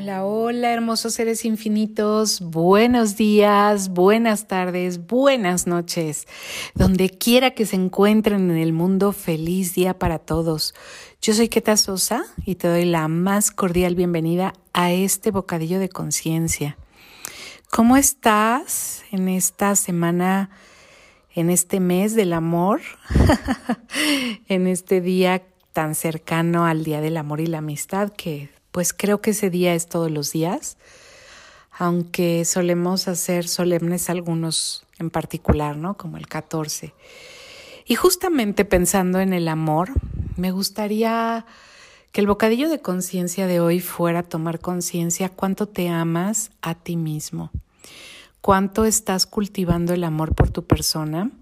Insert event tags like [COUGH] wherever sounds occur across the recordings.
Hola, hola, hermosos seres infinitos. Buenos días, buenas tardes, buenas noches. Donde quiera que se encuentren en el mundo, feliz día para todos. Yo soy Keta Sosa y te doy la más cordial bienvenida a este bocadillo de conciencia. ¿Cómo estás en esta semana, en este mes del amor? [LAUGHS] en este día tan cercano al Día del Amor y la Amistad que pues creo que ese día es todos los días, aunque solemos hacer solemnes algunos en particular, ¿no? Como el 14. Y justamente pensando en el amor, me gustaría que el bocadillo de conciencia de hoy fuera tomar conciencia cuánto te amas a ti mismo, cuánto estás cultivando el amor por tu persona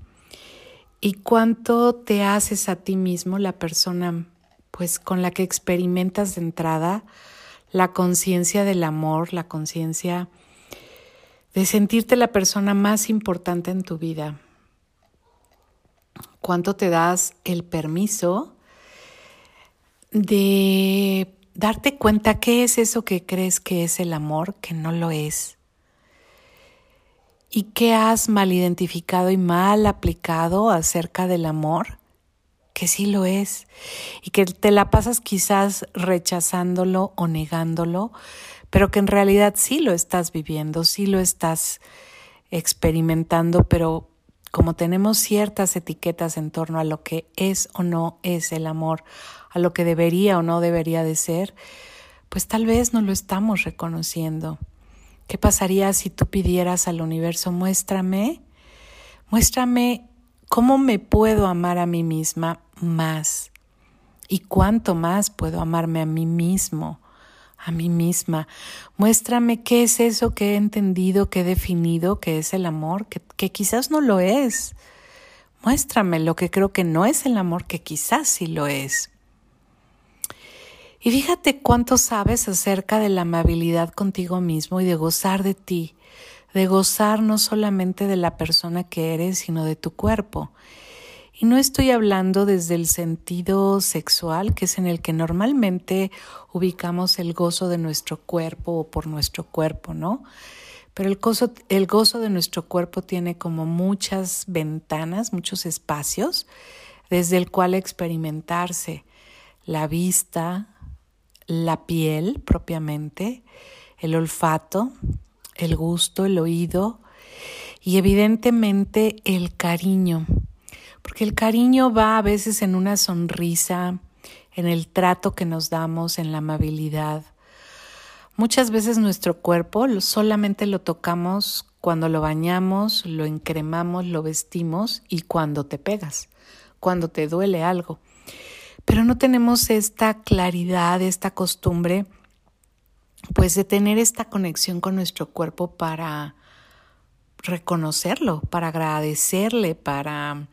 y cuánto te haces a ti mismo la persona pues con la que experimentas de entrada la conciencia del amor, la conciencia de sentirte la persona más importante en tu vida. Cuánto te das el permiso de darte cuenta qué es eso que crees que es el amor, que no lo es. Y qué has mal identificado y mal aplicado acerca del amor que sí lo es y que te la pasas quizás rechazándolo o negándolo, pero que en realidad sí lo estás viviendo, sí lo estás experimentando, pero como tenemos ciertas etiquetas en torno a lo que es o no es el amor, a lo que debería o no debería de ser, pues tal vez no lo estamos reconociendo. ¿Qué pasaría si tú pidieras al universo, muéstrame, muéstrame cómo me puedo amar a mí misma más y cuánto más puedo amarme a mí mismo, a mí misma. Muéstrame qué es eso que he entendido, que he definido, que es el amor, que, que quizás no lo es. Muéstrame lo que creo que no es el amor, que quizás sí lo es. Y fíjate cuánto sabes acerca de la amabilidad contigo mismo y de gozar de ti, de gozar no solamente de la persona que eres, sino de tu cuerpo. Y no estoy hablando desde el sentido sexual, que es en el que normalmente ubicamos el gozo de nuestro cuerpo o por nuestro cuerpo, ¿no? Pero el gozo, el gozo de nuestro cuerpo tiene como muchas ventanas, muchos espacios, desde el cual experimentarse la vista, la piel propiamente, el olfato, el gusto, el oído y evidentemente el cariño porque el cariño va a veces en una sonrisa, en el trato que nos damos, en la amabilidad. Muchas veces nuestro cuerpo solamente lo tocamos cuando lo bañamos, lo encremamos, lo vestimos y cuando te pegas, cuando te duele algo. Pero no tenemos esta claridad, esta costumbre, pues de tener esta conexión con nuestro cuerpo para reconocerlo, para agradecerle, para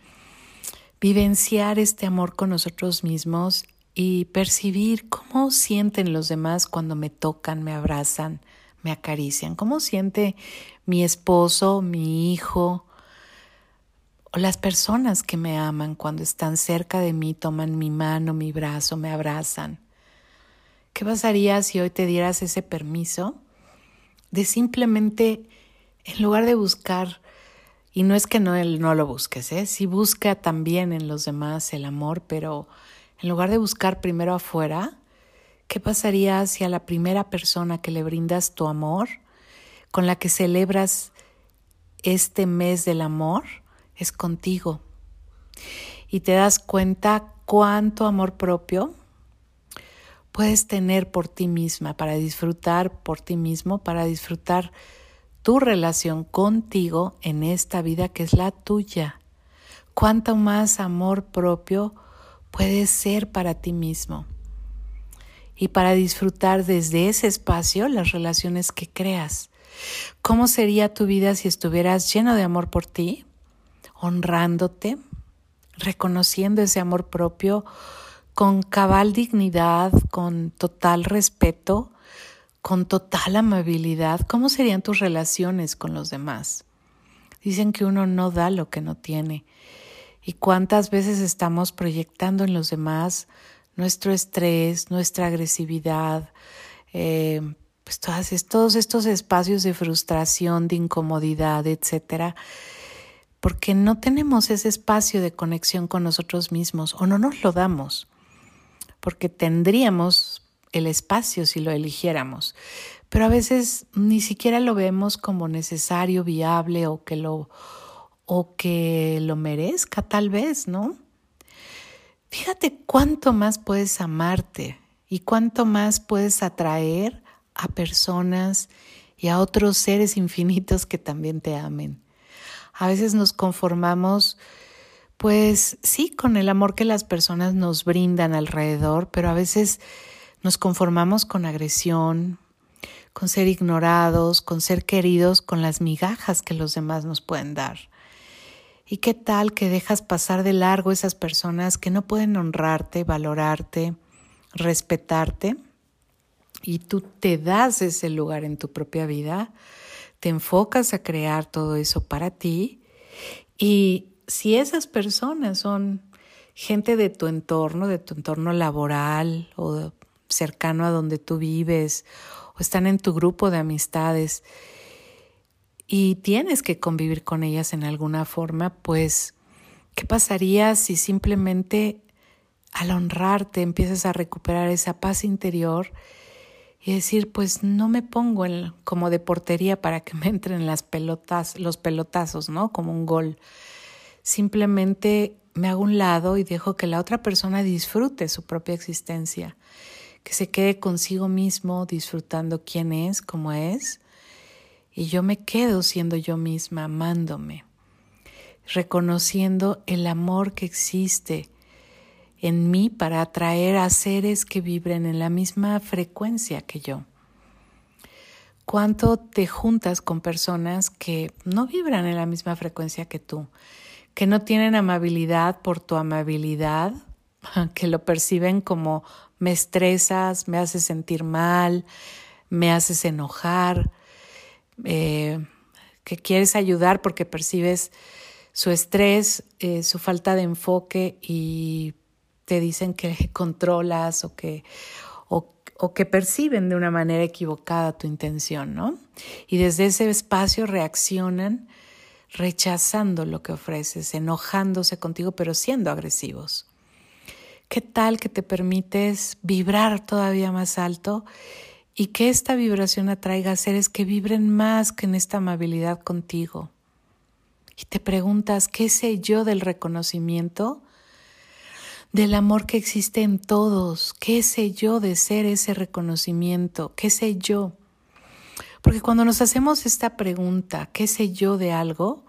vivenciar este amor con nosotros mismos y percibir cómo sienten los demás cuando me tocan, me abrazan, me acarician, cómo siente mi esposo, mi hijo o las personas que me aman cuando están cerca de mí, toman mi mano, mi brazo, me abrazan. ¿Qué pasaría si hoy te dieras ese permiso de simplemente, en lugar de buscar y no es que no, no lo busques, ¿eh? sí busca también en los demás el amor, pero en lugar de buscar primero afuera, ¿qué pasaría si a la primera persona que le brindas tu amor, con la que celebras este mes del amor, es contigo? Y te das cuenta cuánto amor propio puedes tener por ti misma, para disfrutar por ti mismo, para disfrutar tu relación contigo en esta vida que es la tuya. Cuánto más amor propio puede ser para ti mismo. Y para disfrutar desde ese espacio las relaciones que creas. ¿Cómo sería tu vida si estuvieras lleno de amor por ti, honrándote, reconociendo ese amor propio con cabal dignidad, con total respeto, con total amabilidad, ¿cómo serían tus relaciones con los demás? Dicen que uno no da lo que no tiene. ¿Y cuántas veces estamos proyectando en los demás nuestro estrés, nuestra agresividad, eh, pues todas, todos estos espacios de frustración, de incomodidad, etcétera, porque no tenemos ese espacio de conexión con nosotros mismos o no nos lo damos, porque tendríamos el espacio si lo eligiéramos, pero a veces ni siquiera lo vemos como necesario, viable o que lo o que lo merezca tal vez, ¿no? Fíjate cuánto más puedes amarte y cuánto más puedes atraer a personas y a otros seres infinitos que también te amen. A veces nos conformamos, pues sí, con el amor que las personas nos brindan alrededor, pero a veces nos conformamos con agresión, con ser ignorados, con ser queridos, con las migajas que los demás nos pueden dar. ¿Y qué tal que dejas pasar de largo esas personas que no pueden honrarte, valorarte, respetarte? Y tú te das ese lugar en tu propia vida, te enfocas a crear todo eso para ti. Y si esas personas son gente de tu entorno, de tu entorno laboral o cercano a donde tú vives, o están en tu grupo de amistades, y tienes que convivir con ellas en alguna forma, pues, ¿qué pasaría si simplemente al honrarte empiezas a recuperar esa paz interior y decir, pues no me pongo en, como de portería para que [LAUGHS] me entren las pelotas, los pelotazos, ¿no? Como un gol. Simplemente me hago un lado y dejo que la otra persona disfrute su propia existencia, que se quede consigo mismo disfrutando quién es, cómo es, y yo me quedo siendo yo misma, amándome, reconociendo el amor que existe en mí para atraer a seres que vibren en la misma frecuencia que yo. ¿Cuánto te juntas con personas que no vibran en la misma frecuencia que tú, que no tienen amabilidad por tu amabilidad, [LAUGHS] que lo perciben como me estresas, me haces sentir mal, me haces enojar, eh, que quieres ayudar porque percibes su estrés, eh, su falta de enfoque y te dicen que [LAUGHS] controlas o que, o, o que perciben de una manera equivocada tu intención, ¿no? Y desde ese espacio reaccionan rechazando lo que ofreces, enojándose contigo, pero siendo agresivos. ¿Qué tal que te permites vibrar todavía más alto y que esta vibración atraiga a seres que vibren más que en esta amabilidad contigo. Y te preguntas, ¿qué sé yo del reconocimiento? Del amor que existe en todos. ¿Qué sé yo de ser ese reconocimiento? ¿Qué sé yo? Porque cuando nos hacemos esta pregunta, ¿qué sé yo de algo?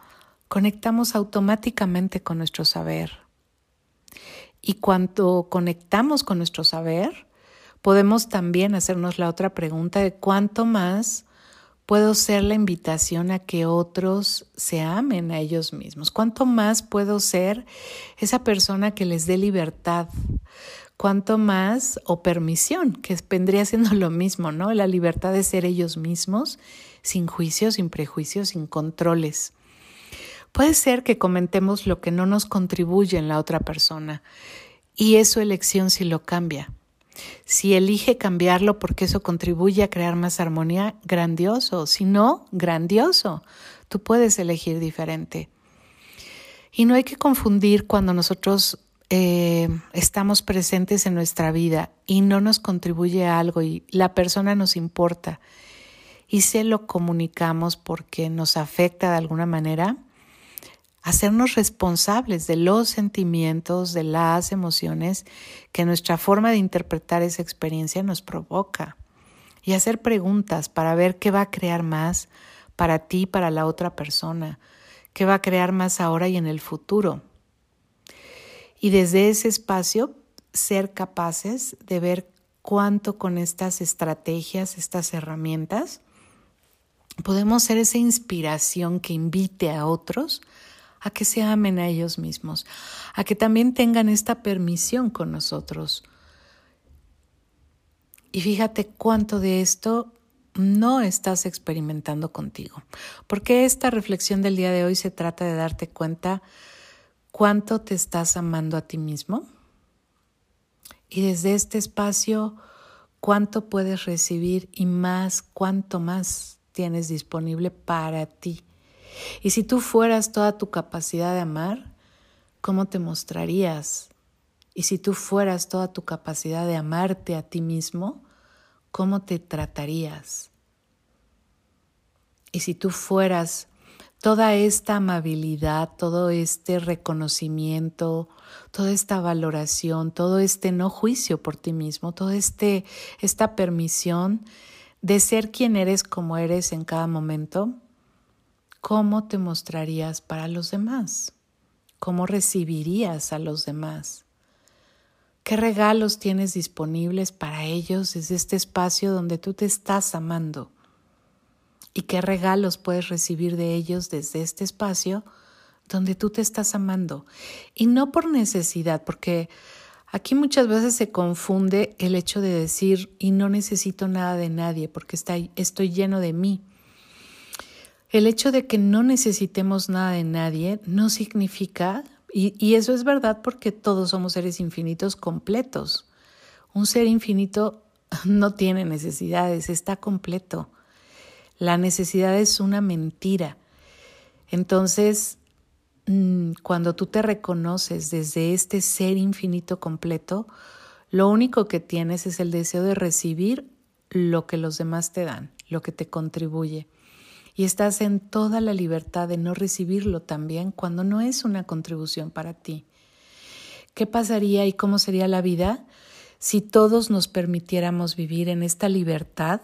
Conectamos automáticamente con nuestro saber. Y cuando conectamos con nuestro saber, podemos también hacernos la otra pregunta de cuánto más puedo ser la invitación a que otros se amen a ellos mismos, cuánto más puedo ser esa persona que les dé libertad, cuánto más o permisión, que vendría siendo lo mismo, ¿no? La libertad de ser ellos mismos, sin juicios, sin prejuicios, sin controles. Puede ser que comentemos lo que no nos contribuye en la otra persona y es su elección si lo cambia. Si elige cambiarlo porque eso contribuye a crear más armonía, grandioso. Si no, grandioso. Tú puedes elegir diferente. Y no hay que confundir cuando nosotros eh, estamos presentes en nuestra vida y no nos contribuye a algo y la persona nos importa y se lo comunicamos porque nos afecta de alguna manera, hacernos responsables de los sentimientos, de las emociones que nuestra forma de interpretar esa experiencia nos provoca y hacer preguntas para ver qué va a crear más para ti, para la otra persona, qué va a crear más ahora y en el futuro. Y desde ese espacio ser capaces de ver cuánto con estas estrategias, estas herramientas, podemos ser esa inspiración que invite a otros a que se amen a ellos mismos, a que también tengan esta permisión con nosotros. Y fíjate cuánto de esto no estás experimentando contigo, porque esta reflexión del día de hoy se trata de darte cuenta cuánto te estás amando a ti mismo y desde este espacio cuánto puedes recibir y más cuánto más tienes disponible para ti. Y si tú fueras toda tu capacidad de amar, ¿cómo te mostrarías? Y si tú fueras toda tu capacidad de amarte a ti mismo, ¿cómo te tratarías? Y si tú fueras toda esta amabilidad, todo este reconocimiento, toda esta valoración, todo este no juicio por ti mismo, toda este, esta permisión de ser quien eres como eres en cada momento, ¿cómo te mostrarías para los demás? ¿Cómo recibirías a los demás? ¿Qué regalos tienes disponibles para ellos desde este espacio donde tú te estás amando? y qué regalos puedes recibir de ellos desde este espacio donde tú te estás amando. Y no por necesidad, porque aquí muchas veces se confunde el hecho de decir y no necesito nada de nadie porque estoy lleno de mí. El hecho de que no necesitemos nada de nadie no significa, y, y eso es verdad porque todos somos seres infinitos completos. Un ser infinito [LAUGHS] no tiene necesidades, está completo. La necesidad es una mentira. Entonces, mm, cuando tú te reconoces desde este ser infinito completo, lo único que tienes es el deseo de recibir lo que los demás te dan, lo que te contribuye. Y estás en toda la libertad de no recibirlo también cuando no es una contribución para ti. ¿Qué pasaría y cómo sería la vida si todos nos permitiéramos vivir en esta libertad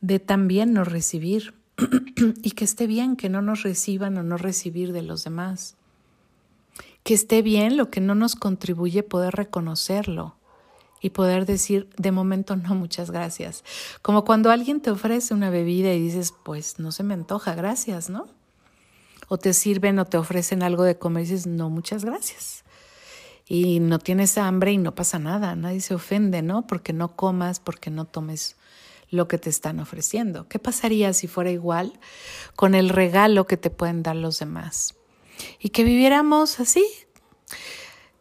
de también no recibir [CLEARS THROAT] y que esté bien que no nos reciban o no recibir de los demás. Que esté bien lo que no nos contribuye poder reconocerlo y poder decir de momento no muchas gracias. Como cuando alguien te ofrece una bebida y dices, pues no se me antoja, gracias, ¿no? O te sirven o te ofrecen algo de comer y dices, no muchas gracias. Y no tienes hambre y no pasa nada, nadie se ofende, ¿no? Porque no comas, porque no tomes lo que te están ofreciendo. ¿Qué pasaría si fuera igual con el regalo que te pueden dar los demás? Y que viviéramos así,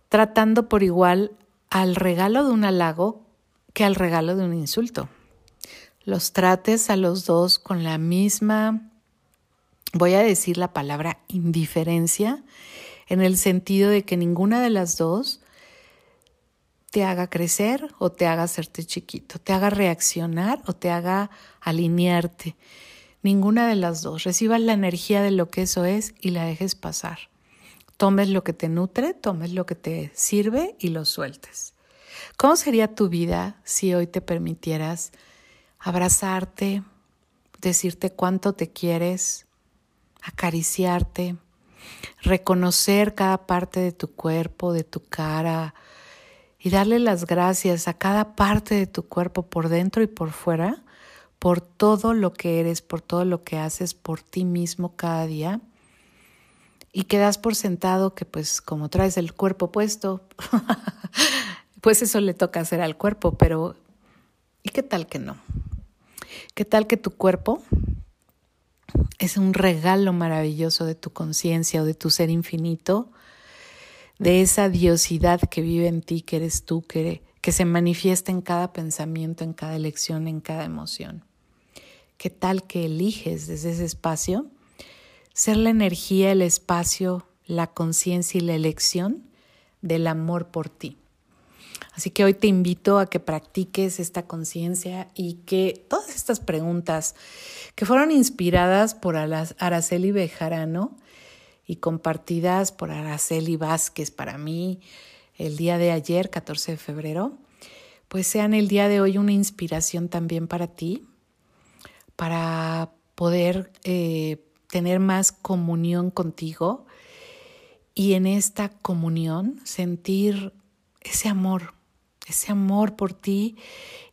tratando por igual al regalo de un halago que al regalo de un insulto. Los trates a los dos con la misma, voy a decir la palabra indiferencia, en el sentido de que ninguna de las dos te haga crecer o te haga hacerte chiquito, te haga reaccionar o te haga alinearte. Ninguna de las dos. Recibas la energía de lo que eso es y la dejes pasar. Tomes lo que te nutre, tomes lo que te sirve y lo sueltes. ¿Cómo sería tu vida si hoy te permitieras abrazarte, decirte cuánto te quieres, acariciarte, reconocer cada parte de tu cuerpo, de tu cara, y darle las gracias a cada parte de tu cuerpo por dentro y por fuera, por todo lo que eres, por todo lo que haces por ti mismo cada día. Y quedas por sentado que pues como traes el cuerpo puesto, [LAUGHS] pues eso le toca hacer al cuerpo, pero ¿y qué tal que no? ¿Qué tal que tu cuerpo es un regalo maravilloso de tu conciencia o de tu ser infinito? de esa diosidad que vive en ti, que eres tú, que, que se manifiesta en cada pensamiento, en cada elección, en cada emoción. ¿Qué tal que eliges desde ese espacio ser la energía, el espacio, la conciencia y la elección del amor por ti? Así que hoy te invito a que practiques esta conciencia y que todas estas preguntas que fueron inspiradas por Araceli Bejarano, y compartidas por Araceli Vázquez para mí el día de ayer, 14 de febrero, pues sean el día de hoy una inspiración también para ti, para poder eh, tener más comunión contigo y en esta comunión sentir ese amor, ese amor por ti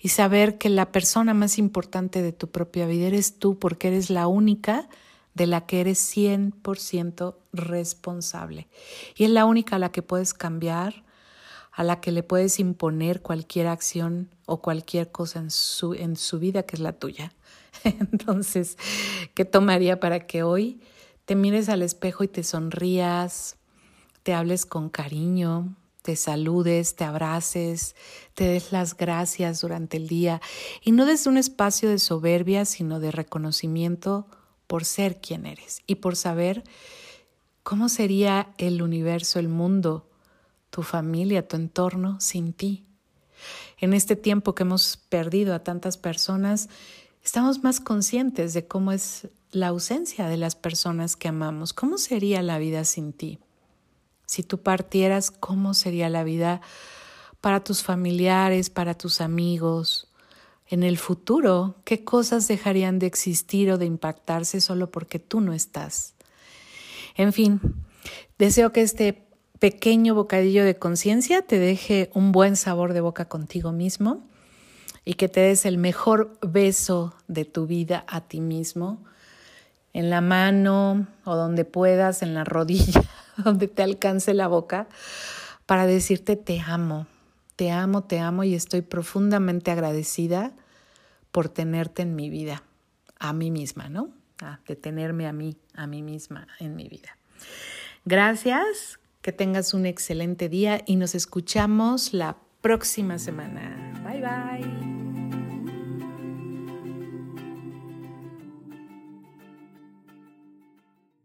y saber que la persona más importante de tu propia vida eres tú porque eres la única de la que eres 100% responsable. Y es la única a la que puedes cambiar, a la que le puedes imponer cualquier acción o cualquier cosa en su, en su vida que es la tuya. [LAUGHS] Entonces, ¿qué tomaría para que hoy te mires al espejo y te sonrías, te hables con cariño, te saludes, te abraces, te des las gracias durante el día y no desde un espacio de soberbia, sino de reconocimiento por ser quien eres y por saber cómo sería el universo, el mundo, tu familia, tu entorno sin ti. En este tiempo que hemos perdido a tantas personas, estamos más conscientes de cómo es la ausencia de las personas que amamos. ¿Cómo sería la vida sin ti? Si tú partieras, ¿cómo sería la vida para tus familiares, para tus amigos? En el futuro, ¿qué cosas dejarían de existir o de impactarse solo porque tú no estás? En fin, deseo que este pequeño bocadillo de conciencia te deje un buen sabor de boca contigo mismo y que te des el mejor beso de tu vida a ti mismo, en la mano o donde puedas, en la rodilla, [LAUGHS] donde te alcance la boca, para decirte te amo, te amo, te amo y estoy profundamente agradecida por tenerte en mi vida, a mí misma, ¿no? Ah, de tenerme a mí, a mí misma en mi vida. Gracias, que tengas un excelente día y nos escuchamos la próxima semana. Bye bye.